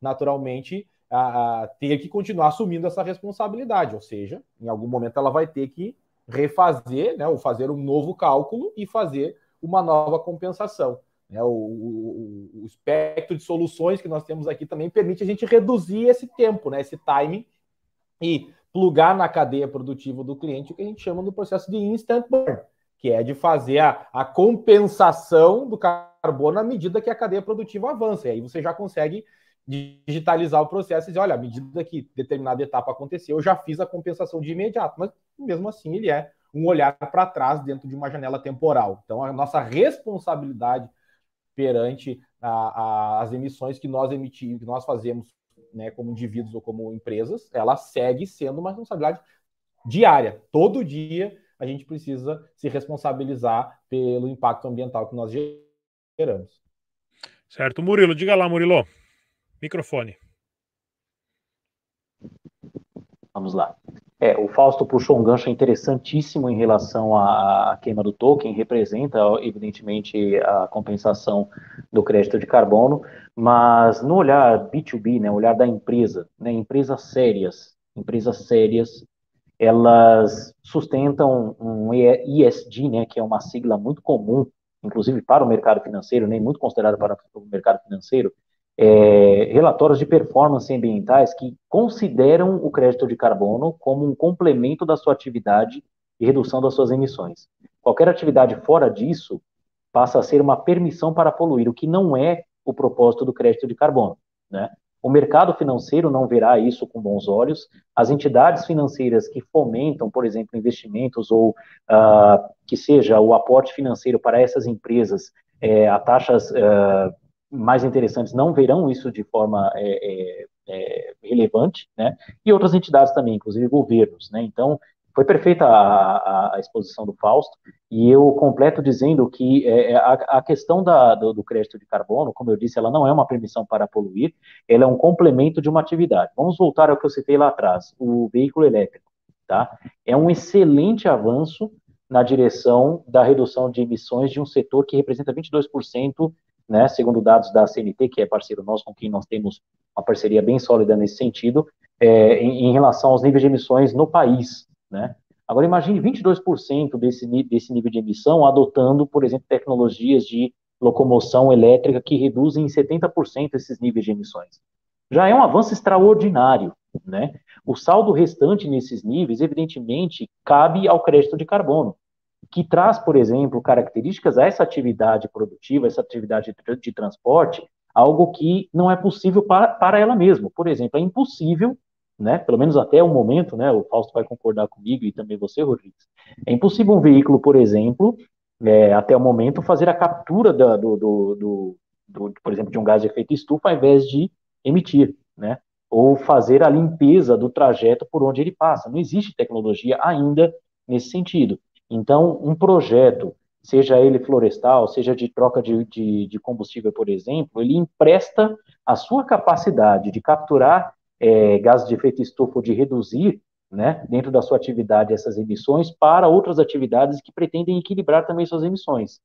naturalmente a, a ter que continuar assumindo essa responsabilidade, ou seja, em algum momento ela vai ter que refazer, né, ou fazer um novo cálculo e fazer uma nova compensação. Né? O, o, o, espectro de soluções que nós temos aqui também permite a gente reduzir esse tempo, né, esse timing, e plugar na cadeia produtiva do cliente o que a gente chama do processo de instant burn, que é de fazer a, a compensação do carbono à medida que a cadeia produtiva avança. E aí você já consegue digitalizar o processo e dizer, olha, à medida que determinada etapa aconteceu, eu já fiz a compensação de imediato, mas mesmo assim ele é um olhar para trás dentro de uma janela temporal. Então a nossa responsabilidade perante a, a, as emissões que nós emitimos, que nós fazemos, né, como indivíduos ou como empresas, ela segue sendo uma responsabilidade diária. Todo dia a gente precisa se responsabilizar pelo impacto ambiental que nós geramos. Certo, Murilo, diga lá, Murilo. Microfone. Vamos lá. É, o Fausto puxou um gancho interessantíssimo em relação à, à, queima do token, representa, evidentemente, a compensação do crédito de carbono, mas no olhar B2B, né, olhar da empresa, né, empresas sérias, empresas sérias, elas sustentam um ESG, né, que é uma sigla muito comum, inclusive para o mercado financeiro, nem muito considerada para o mercado financeiro, é, relatórios de performance ambientais que consideram o crédito de carbono como um complemento da sua atividade e redução das suas emissões. Qualquer atividade fora disso passa a ser uma permissão para poluir, o que não é o propósito do crédito de carbono. Né? O mercado financeiro não verá isso com bons olhos. As entidades financeiras que fomentam, por exemplo, investimentos ou uh, que seja o aporte financeiro para essas empresas é, a taxas uh, mais interessantes não verão isso de forma é, é, é, relevante, né? E outras entidades também, inclusive governos, né? Então, foi perfeita a, a, exposição do Fausto, e eu completo dizendo que é, é, a, a, questão da, do, do, crédito de carbono, como eu disse, ela não é uma permissão para poluir, ela é um complemento de uma atividade. Vamos voltar ao que eu citei lá atrás, o veículo elétrico, tá? É um excelente avanço na direção da redução de emissões de um setor que representa 22% né, segundo dados da CNT, que é parceiro nosso, com quem nós temos uma parceria bem sólida nesse sentido, é, em, em, relação aos níveis de emissões no país, né. Agora, imagine 22% desse, desse nível de emissão adotando, por exemplo, tecnologias de locomoção elétrica que reduzem em 70% esses níveis de emissões. Já é um avanço extraordinário, né? O saldo restante nesses níveis, evidentemente, cabe ao crédito de carbono que traz, por exemplo, características a essa atividade produtiva, essa atividade de, transporte, algo que não é possível para, para ela mesma. Por exemplo, é impossível, né, pelo menos até o momento, né, o Fausto vai concordar comigo e também você, Rodrigues, é impossível um veículo, por exemplo, é, até o momento, fazer a captura da, do, do, do, do, por exemplo, de um gás de efeito estufa ao invés de emitir, né, ou fazer a limpeza do trajeto por onde ele passa. Não existe tecnologia ainda nesse sentido. Então, um projeto, seja ele florestal, seja de troca de, de, de combustível, por exemplo, ele empresta a sua capacidade de capturar é, gases de efeito estufa ou de reduzir, né, dentro da sua atividade, essas emissões para outras atividades que pretendem equilibrar também suas emissões.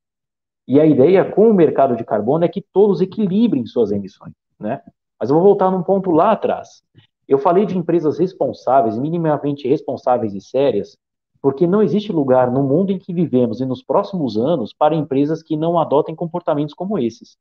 E a ideia com o mercado de carbono é que todos equilibrem suas emissões, né? Mas eu vou voltar num ponto lá atrás. Eu falei de empresas responsáveis, minimamente responsáveis e sérias, porque não existe lugar no mundo em que vivemos e nos próximos anos para empresas que não adotem comportamentos como esses.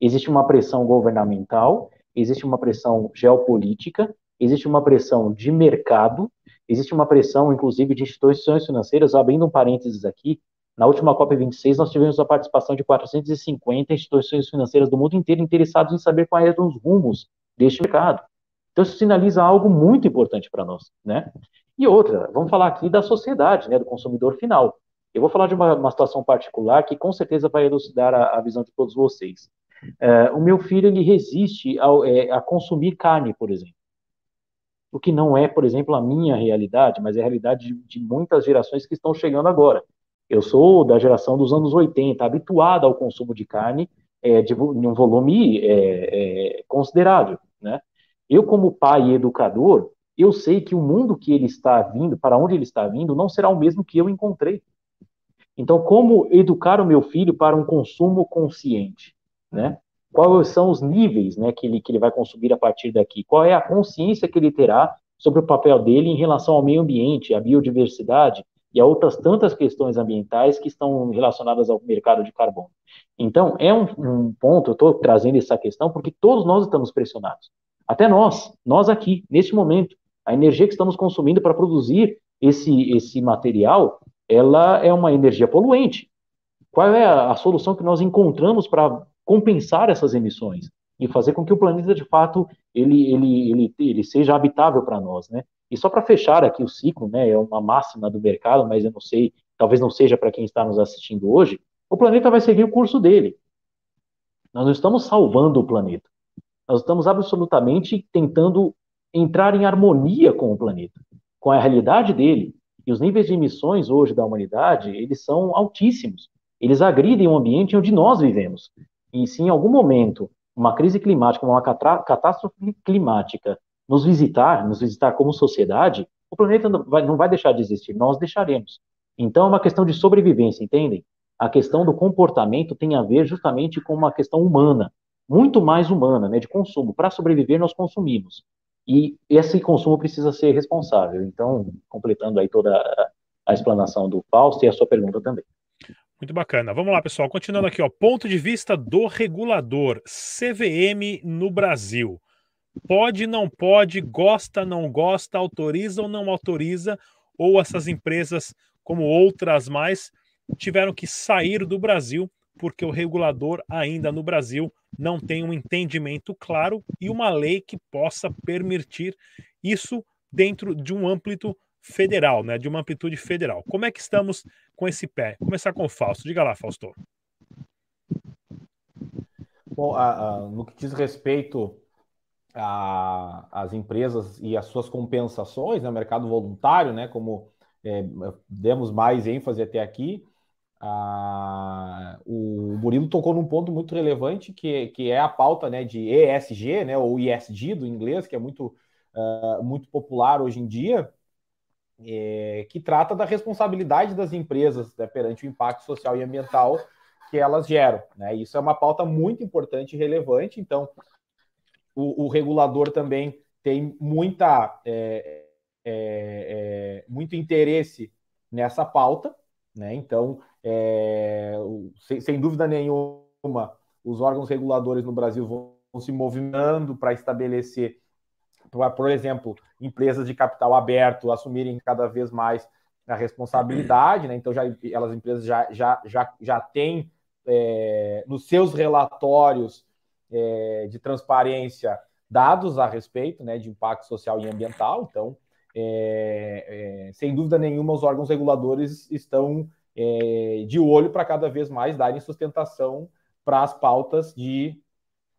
Existe uma pressão governamental, existe uma pressão geopolítica, existe uma pressão de mercado, existe uma pressão, inclusive, de instituições financeiras. Abrindo um parênteses aqui, na última COP26 nós tivemos a participação de 450 instituições financeiras do mundo inteiro interessadas em saber quais eram os rumos deste mercado. Então isso sinaliza algo muito importante para nós, né? E outra, vamos falar aqui da sociedade, né, do consumidor final. Eu vou falar de uma, uma situação particular que com certeza vai elucidar a, a visão de todos vocês. É, o meu filho ele resiste ao, é, a consumir carne, por exemplo. O que não é, por exemplo, a minha realidade, mas é a realidade de, de muitas gerações que estão chegando agora. Eu sou da geração dos anos 80, habituado ao consumo de carne é, de um volume é, é, considerável. Né? Eu, como pai e educador, eu sei que o mundo que ele está vindo, para onde ele está vindo, não será o mesmo que eu encontrei. Então, como educar o meu filho para um consumo consciente, né? Quais são os níveis, né, que ele que ele vai consumir a partir daqui? Qual é a consciência que ele terá sobre o papel dele em relação ao meio ambiente, à biodiversidade e a outras tantas questões ambientais que estão relacionadas ao mercado de carbono? Então, é um, um ponto, eu estou trazendo essa questão porque todos nós estamos pressionados. Até nós, nós aqui, neste momento, A energia que estamos consumindo para produzir esse, esse material, ela é uma energia poluente. Qual é a, a solução que nós encontramos para compensar essas emissões e fazer com que o planeta, de fato, ele, ele, ele, ele seja habitável para nós, né? E só para fechar aqui o ciclo, né, é uma máxima do mercado, mas eu não sei, talvez não seja para quem está nos assistindo hoje, o planeta vai seguir o curso dele. Nós não estamos salvando o planeta. Nós estamos absolutamente tentando entrar em harmonia com o planeta, com a realidade dele. E os níveis de emissões hoje da humanidade, eles são altíssimos. Eles agridem o ambiente onde nós vivemos. E se em algum momento uma crise climática, uma catástrofe climática nos visitar, nos visitar como sociedade, o planeta não vai, não vai deixar de existir, nós deixaremos. Então é uma questão de sobrevivência, entendem? A questão do comportamento tem a ver justamente com uma questão humana, muito mais humana, né, de consumo. Para sobreviver, nós consumimos. E esse consumo precisa ser responsável. Então, completando aí toda a, explanação do Fausto e a sua pergunta também. Muito bacana. Vamos lá, pessoal. Continuando aqui, ó. Ponto de vista do regulador. CVM no Brasil. Pode, não pode, gosta, não gosta, autoriza ou não autoriza, ou essas empresas, como outras mais, tiveram que sair do Brasil porque o regulador ainda no Brasil não tem um entendimento claro e uma lei que possa permitir isso dentro de um âmbito federal, né, de uma amplitude federal. Como é que estamos com esse pé? Vou começar com o Fausto. Diga lá, Fausto. Bom, a, a, no que diz respeito às empresas e as suas compensações, né, mercado voluntário, né, como é, demos mais ênfase até aqui, ah, o Murilo tocou num ponto muito relevante que, que é a pauta né, de ESG, né, ou ESG do inglês, que é muito, uh, muito popular hoje em dia, é, que trata da responsabilidade das empresas né, perante o impacto social e ambiental que elas geram. Né? Isso é uma pauta muito importante e relevante, então o, o regulador também tem muita, é, é, é muito interesse nessa pauta, né? Então, é, sem, sem, dúvida nenhuma, os órgãos reguladores no Brasil vão se movimentando para estabelecer, por exemplo, empresas de capital aberto assumirem cada vez mais a responsabilidade, né? Então, já, elas empresas já, já, já, já têm é, nos seus relatórios é, de transparência dados a respeito né, de impacto social e ambiental. Então, é, é, sem dúvida nenhuma, os órgãos reguladores estão é, de olho para cada vez mais darem sustentação para as pautas de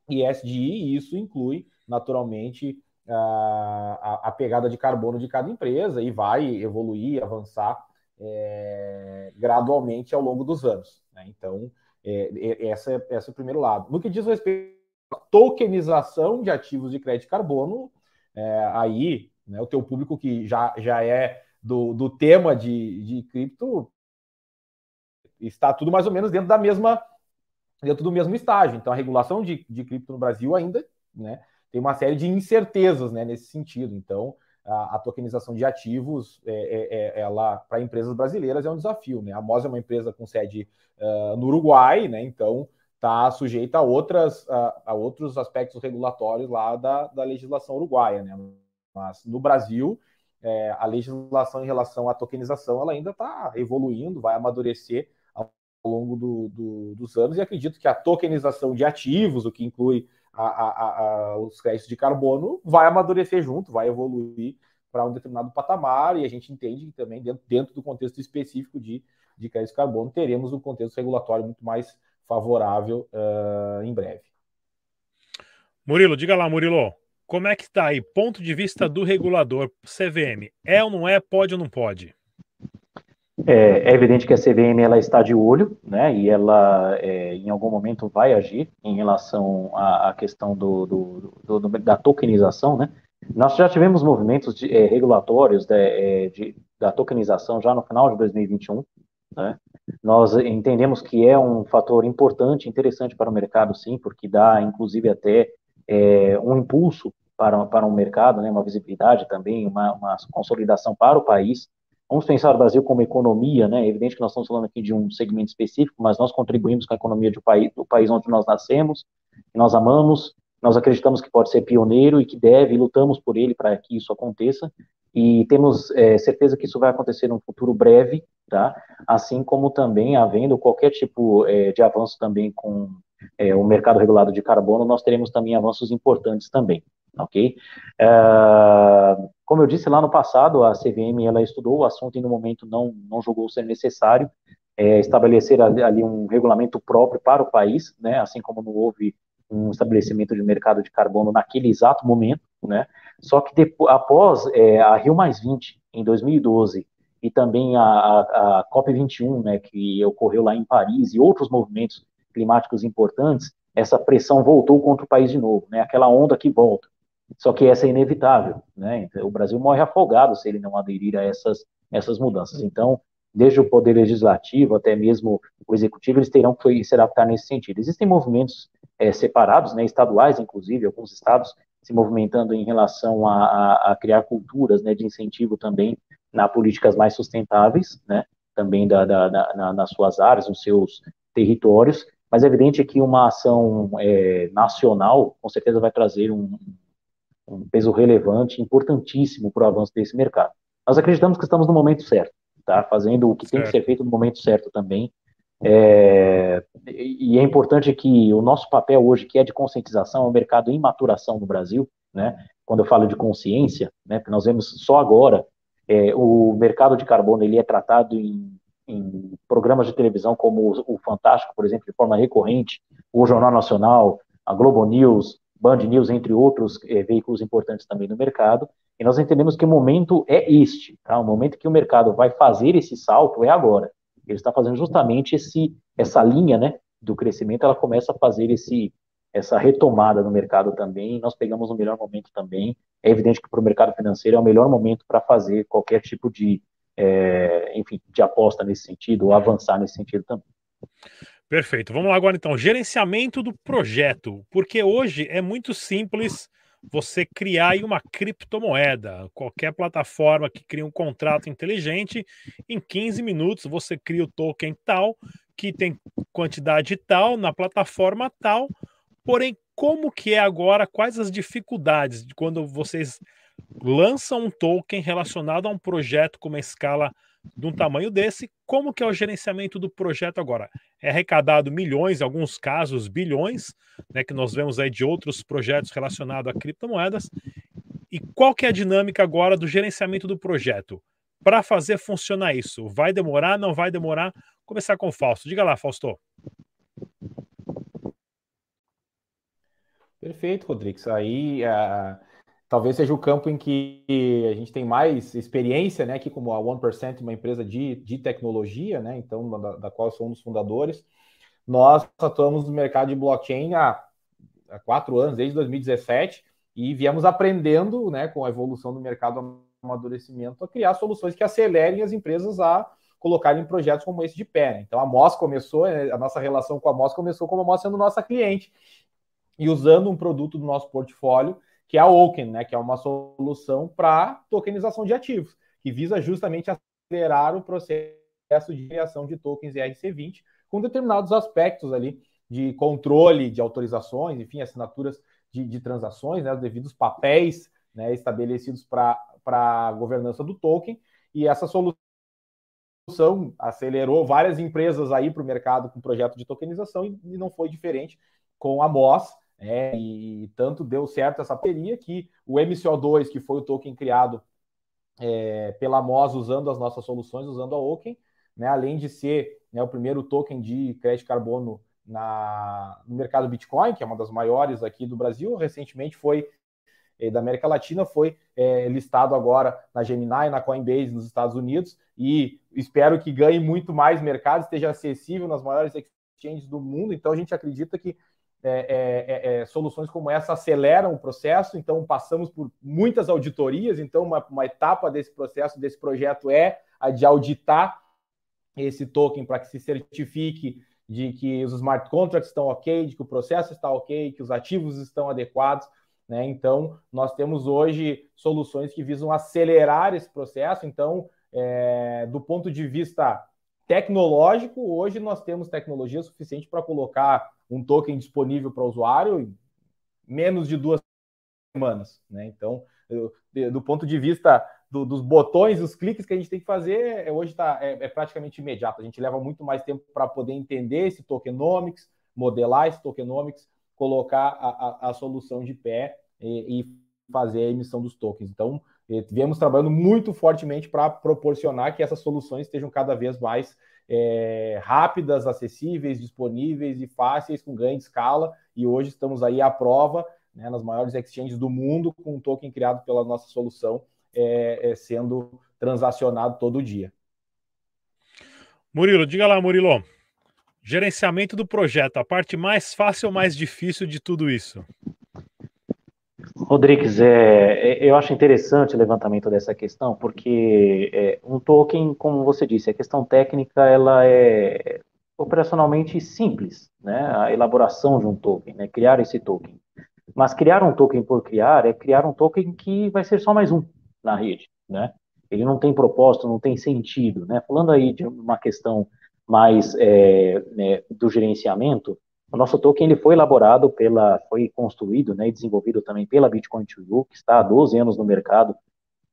ESG, e isso inclui, naturalmente, a, a, pegada de carbono de cada empresa e vai evoluir, avançar é, gradualmente ao longo dos anos. Né? Então, é, é essa, é, esse é o primeiro lado. No que diz respeito à tokenização de ativos de crédito de carbono, é, aí né, o teu público que já, já é do, do tema de, de cripto está tudo mais ou menos dentro da mesma dentro do mesmo estágio. Então a regulação de, de cripto no Brasil ainda né, tem uma série de incertezas né, nesse sentido. Então a, a tokenização de ativos é, é, é ela para empresas brasileiras é um desafio. Né? A MOS é uma empresa com sede uh, no Uruguai, né? então está sujeita a, outras, a, a, outros aspectos regulatórios lá da, da legislação uruguaia. Né? Mas no Brasil é, a legislação em relação à tokenização ela ainda está evoluindo, vai amadurecer longo do, do, dos anos, e acredito que a tokenização de ativos, o que inclui a, a, a, os créditos de carbono, vai amadurecer junto, vai evoluir para um determinado patamar, e a gente entende que também, dentro, dentro do contexto específico de, de crédito de carbono, teremos um contexto regulatório muito mais favorável uh, em breve. Murilo, diga lá, Murilo. Como é que está aí? Ponto de vista do regulador, CVM. É ou não é? Pode ou não pode? É, é evidente que a CVM ela está de olho, né? E ela é, em algum momento vai agir em relação à, à questão do, do, do, da tokenização, né? Nós já tivemos movimentos de, é, regulatórios de, é, de, da tokenização já no final de 2021, né? Nós entendemos que é um fator importante, interessante para o mercado, sim, porque dá, inclusive, até é, um impulso para, para um mercado, né, uma visibilidade também, uma, uma, consolidação para o país. Vamos pensar o Brasil como economia, né? É evidente que nós estamos falando aqui de um segmento específico, mas nós contribuímos com a economia do país, do país onde nós nascemos, nós amamos, Nós acreditamos que pode ser pioneiro e que deve, e lutamos por ele para que isso aconteça, e temos é, certeza que isso vai acontecer num futuro breve, tá? Assim como também havendo qualquer tipo é, de avanço também com é, o mercado regulado de carbono, nós teremos também avanços importantes também, ok? Uh, como eu disse lá no passado, a CVM ela estudou o assunto e no momento não não julgou ser necessário é, estabelecer ali, um regulamento próprio para o país, né? Assim como não houve um estabelecimento de mercado de carbono naquele exato momento, né? Só que depois, após é, a Rio Mais 20 em 2012 e também a, a, a COP21, né, que ocorreu lá em Paris e outros movimentos climáticos importantes, essa pressão voltou contra o país de novo, né? Aquela onda que volta. Só que essa é inevitável, né? O Brasil morre afogado se ele não aderir a essas essas mudanças. Então, desde o poder legislativo até mesmo o executivo, eles terão que se adaptar nesse sentido. Existem movimentos é, separados, né, estaduais, inclusive, alguns estados se movimentando em relação a, a, a criar culturas né, de incentivo também na políticas mais sustentáveis, né, também da, da, da na, nas suas áreas, nos seus territórios, mas é evidente que uma ação é, nacional, com certeza, vai trazer um, um peso relevante, importantíssimo para o avanço desse mercado. Nós acreditamos que estamos no momento certo, tá? fazendo o que certo. tem que ser feito no momento certo também. É, e é importante que o nosso papel hoje, que é de conscientização, é um mercado em maturação no Brasil, né? quando eu falo de consciência, né? porque nós vemos só agora, é, o mercado de carbono ele é tratado em em programas de televisão como o, Fantástico, por exemplo, de forma recorrente, o Jornal Nacional, a Globo News, Band News, entre outros é, veículos importantes também no mercado, e nós entendemos que o momento é este, tá? o momento que o mercado vai fazer esse salto é agora. Ele está fazendo justamente esse, essa linha né, do crescimento, ela começa a fazer esse, essa retomada no mercado também, nós pegamos o melhor momento também. É evidente que para o mercado financeiro é o melhor momento para fazer qualquer tipo de é, enfim, de aposta nesse sentido, ou avançar nesse sentido também. Perfeito. Vamos lá agora então, gerenciamento do projeto, porque hoje é muito simples você criar uma criptomoeda. Qualquer plataforma que cria um contrato inteligente, em 15 minutos você cria o token tal, que tem quantidade tal, na plataforma tal. Porém, como que é agora, quais as dificuldades de quando vocês lança um token relacionado a um projeto com uma escala de um tamanho desse, como que é o gerenciamento do projeto agora? É arrecadado milhões, em alguns casos bilhões, né, que nós vemos aí de outros projetos relacionados a criptomoedas. E qual que é a dinâmica agora do gerenciamento do projeto? Para fazer funcionar isso, vai demorar, não vai demorar? Começar com o Fausto. Diga lá, Fausto. Perfeito, Rodrigues. Aí, uh, talvez seja o campo em que a gente tem mais experiência, né, aqui como a 1%, uma empresa de, de tecnologia, né, então, da, da qual somos fundadores. Nós atuamos no mercado de blockchain há, há quatro anos, desde 2017, e viemos aprendendo, né, com a evolução do mercado amadurecimento, a criar soluções que acelerem as empresas a colocarem projetos como esse de pé. Né? Então, a MOS começou, a nossa relação com a MOS começou como a MOS sendo nossa cliente, e usando um produto do nosso portfólio, que é a Oken, né, que é uma solução para tokenização de ativos, que visa justamente acelerar o processo de criação de tokens ERC20 com determinados aspectos ali de controle de autorizações, enfim, assinaturas de, de transações, né, os devidos papéis né, estabelecidos para a governança do token, e essa solução acelerou várias empresas aí para o mercado com projeto de tokenização e, e não foi diferente com a MOS, é, e tanto deu certo essa parceria que o MCO2, que foi o token criado é, pela MOS usando as nossas soluções, usando a Oken, né, além de ser né, o primeiro token de crédito carbono na, no mercado Bitcoin, que é uma das maiores aqui do Brasil, recentemente foi é, da América Latina, foi é, listado agora na Gemini, na Coinbase nos Estados Unidos, e espero que ganhe muito mais mercado, esteja acessível nas maiores exchanges do mundo. Então a gente acredita que é é, é, é, soluções como essa aceleram o processo, então passamos por muitas auditorias, então uma, uma etapa desse processo, desse projeto é a de auditar esse token para que se certifique de que os smart contracts estão ok, de que o processo está ok, que os ativos estão adequados. Né? Então, nós temos hoje soluções que visam acelerar esse processo. Então, é, do ponto de vista tecnológico, hoje nós temos tecnologia suficiente para colocar um token disponível para o usuário menos de duas semanas. Né? Então, eu, do ponto de vista do, dos botões, os cliques que a gente tem que fazer, é, hoje tá, é, é praticamente imediato. A gente leva muito mais tempo para poder entender esse tokenomics, modelar esse tokenomics, colocar a, a, a solução de pé e, e, fazer a emissão dos tokens. Então, eh, viemos trabalhando muito fortemente para proporcionar que essas soluções estejam cada vez mais é, rápidas, acessíveis, disponíveis e fáceis, com ganho de escala. E hoje estamos aí à prova né, nas maiores exchanges do mundo, com um token criado pela nossa solução é, é, sendo transacionado todo dia. Murilo, diga lá, Murilo. Gerenciamento do projeto, a parte mais fácil ou mais difícil de tudo isso? Rodrigues, é, é, eu acho interessante o levantamento dessa questão, porque é, um token, como você disse, a questão técnica ela é operacionalmente simples, né? A elaboração de um token, né? Criar esse token. Mas criar um token por criar é criar um token que vai ser só mais um na rede, né? Ele não tem propósito, não tem sentido, né? Falando aí de uma questão mais é, né, do gerenciamento, o nosso token ele foi elaborado pela, foi construído né, e desenvolvido também pela Bitcoin 2 que está há 12 anos no mercado,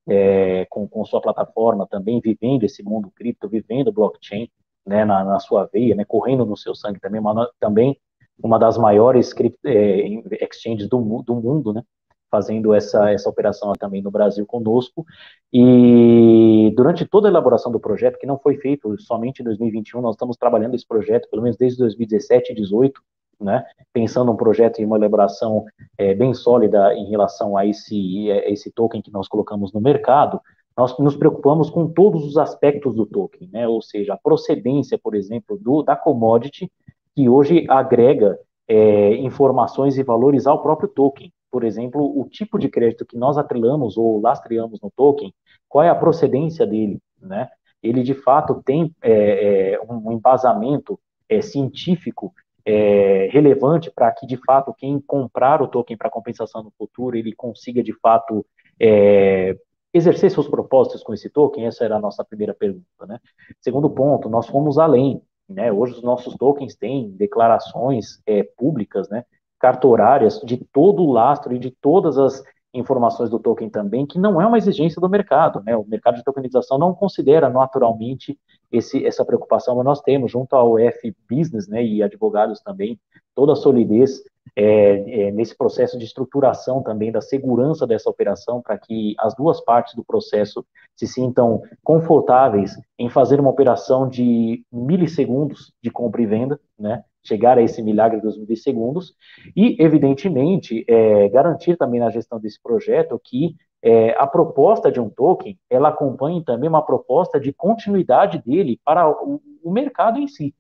é, com, com sua plataforma também, vivendo esse mundo cripto, vivendo blockchain né, na, na sua veia, né, correndo no seu sangue também, uma, também uma das maiores é, exchanges do, do mundo, né, fazendo essa, essa operação também no Brasil conosco. E durante toda a elaboração do projeto, que não foi feito somente em 2021, nós estamos trabalhando esse projeto pelo menos desde 2017 e 2018, né, pensando um projeto e uma elaboração é, bem sólida em relação a esse, a esse token que nós colocamos no mercado, nós nos preocupamos com todos os aspectos do token, né, ou seja, a procedência, por exemplo, do, da commodity, que hoje agrega é, informações e valores ao próprio token por exemplo, o tipo de crédito que nós atrelamos ou lastreamos no token, qual é a procedência dele, né? Ele de fato tem é, é, um embasamento é, científico é, relevante para que de fato quem comprar o token para compensação no futuro ele consiga de fato é, exercer seus propósitos com esse token? Essa era a nossa primeira pergunta, né? Segundo ponto, nós fomos além, né? Hoje os nossos tokens têm declarações é, públicas, né? Cartorárias de todo o lastro e de todas as informações do token também, que não é uma exigência do mercado, né? O mercado de tokenização não considera naturalmente esse, essa preocupação, mas nós temos, junto ao F Business, né, e advogados também, toda a solidez é, é, nesse processo de estruturação também da segurança dessa operação, para que as duas partes do processo se sintam confortáveis em fazer uma operação de milissegundos de compra e venda, né? Chegar a esse milagre dos milissegundos, e, evidentemente, é, garantir também na gestão desse projeto que é, a proposta de um token, ela acompanhe também uma proposta de continuidade dele para o, o, mercado em si.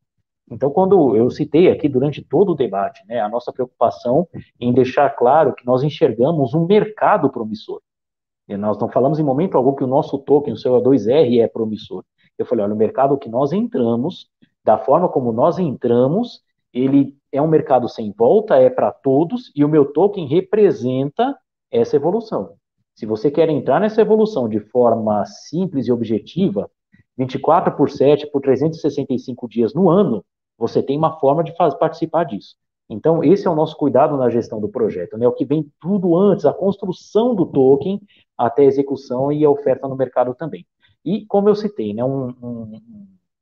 Então, quando eu citei aqui durante todo o debate, né, a nossa preocupação em deixar claro que nós enxergamos um mercado promissor. E nós não falamos em momento algum que o nosso token, o CO2R, é promissor. Eu falei, olha, o mercado que nós entramos, da forma como nós entramos, ele é um mercado sem volta, é para todos, e o meu token representa essa evolução. Se você quer entrar nessa evolução de forma simples e objetiva, 24 por 7 por 365 dias no ano, você tem uma forma de participar disso. Então, esse é o nosso cuidado na gestão do projeto, né? O que vem tudo antes, a construção do token até a execução e a oferta no mercado também. E, como eu citei, né, um, um,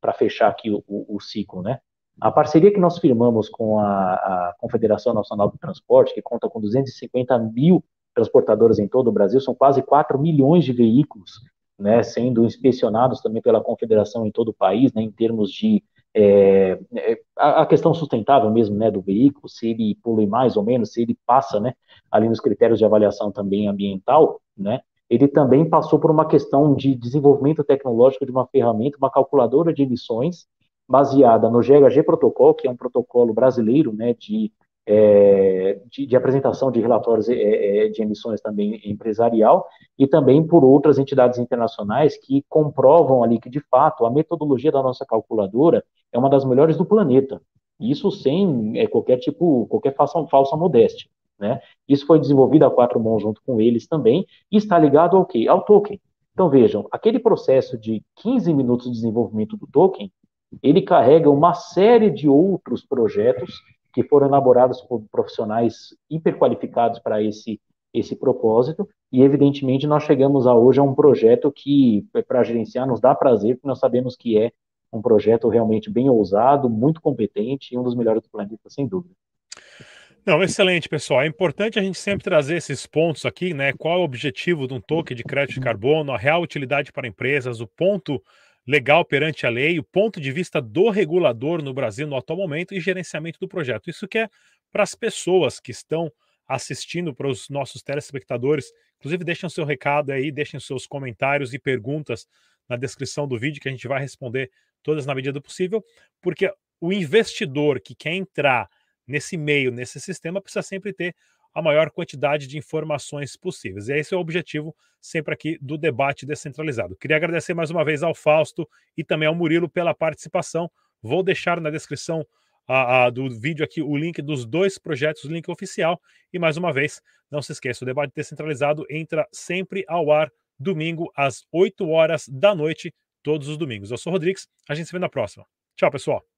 para fechar aqui o, o, o ciclo, né? A parceria que nós firmamos com a, a, Confederação Nacional do Transporte, que conta com 250 mil transportadoras em todo o Brasil, são quase 4 milhões de veículos, né, sendo inspecionados também pela Confederação em todo o país, né, em termos de é, é a, questão sustentável mesmo, né, do veículo, se ele polui mais ou menos, se ele passa, né, ali nos critérios de avaliação também ambiental, né, ele também passou por uma questão de desenvolvimento tecnológico de uma ferramenta, uma calculadora de emissões, baseada no GHG Protocol, que é um protocolo brasileiro né, de, é, de, de, apresentação de relatórios é, é, de emissões também empresarial, e também por outras entidades internacionais que comprovam ali que, de fato, a metodologia da nossa calculadora é uma das melhores do planeta. Isso sem é, qualquer tipo, qualquer falsa, falsa modéstia. Né? Isso foi desenvolvido a quatro mãos junto com eles também, e está ligado ao quê? Ao token. Então vejam, aquele processo de 15 minutos de desenvolvimento do token ele carrega uma série de outros projetos que foram elaboradas por profissionais hiperqualificados para esse esse propósito e evidentemente nós chegamos a hoje a um projeto que para gerenciar nos dá prazer, porque nós sabemos que é um projeto realmente bem ousado, muito competente e um dos melhores do planeta, sem dúvida. Não, excelente, pessoal. É importante a gente sempre trazer esses pontos aqui, né? Qual é o objetivo de um token de crédito de carbono, a real utilidade para empresas, o ponto legal perante a lei, o ponto de vista do regulador no Brasil no atual momento e gerenciamento do projeto. Isso que é para as pessoas que estão assistindo, para os nossos telespectadores. Inclusive, deixem seu recado aí, deixem seus comentários e perguntas na descrição do vídeo que a gente vai responder todas na medida do possível, porque o investidor que quer entrar nesse meio, nesse sistema, precisa sempre ter a maior quantidade de informações possíveis. E esse é o objetivo sempre aqui do debate descentralizado. Queria agradecer mais uma vez ao Fausto e também ao Murilo pela participação. Vou deixar na descrição a, a, do vídeo aqui o link dos dois projetos, o link oficial. E mais uma vez, não se esqueça, o debate descentralizado entra sempre ao ar domingo às 8 horas da noite, todos os domingos. Eu sou o Rodrigues, a gente se vê na próxima. Tchau, pessoal.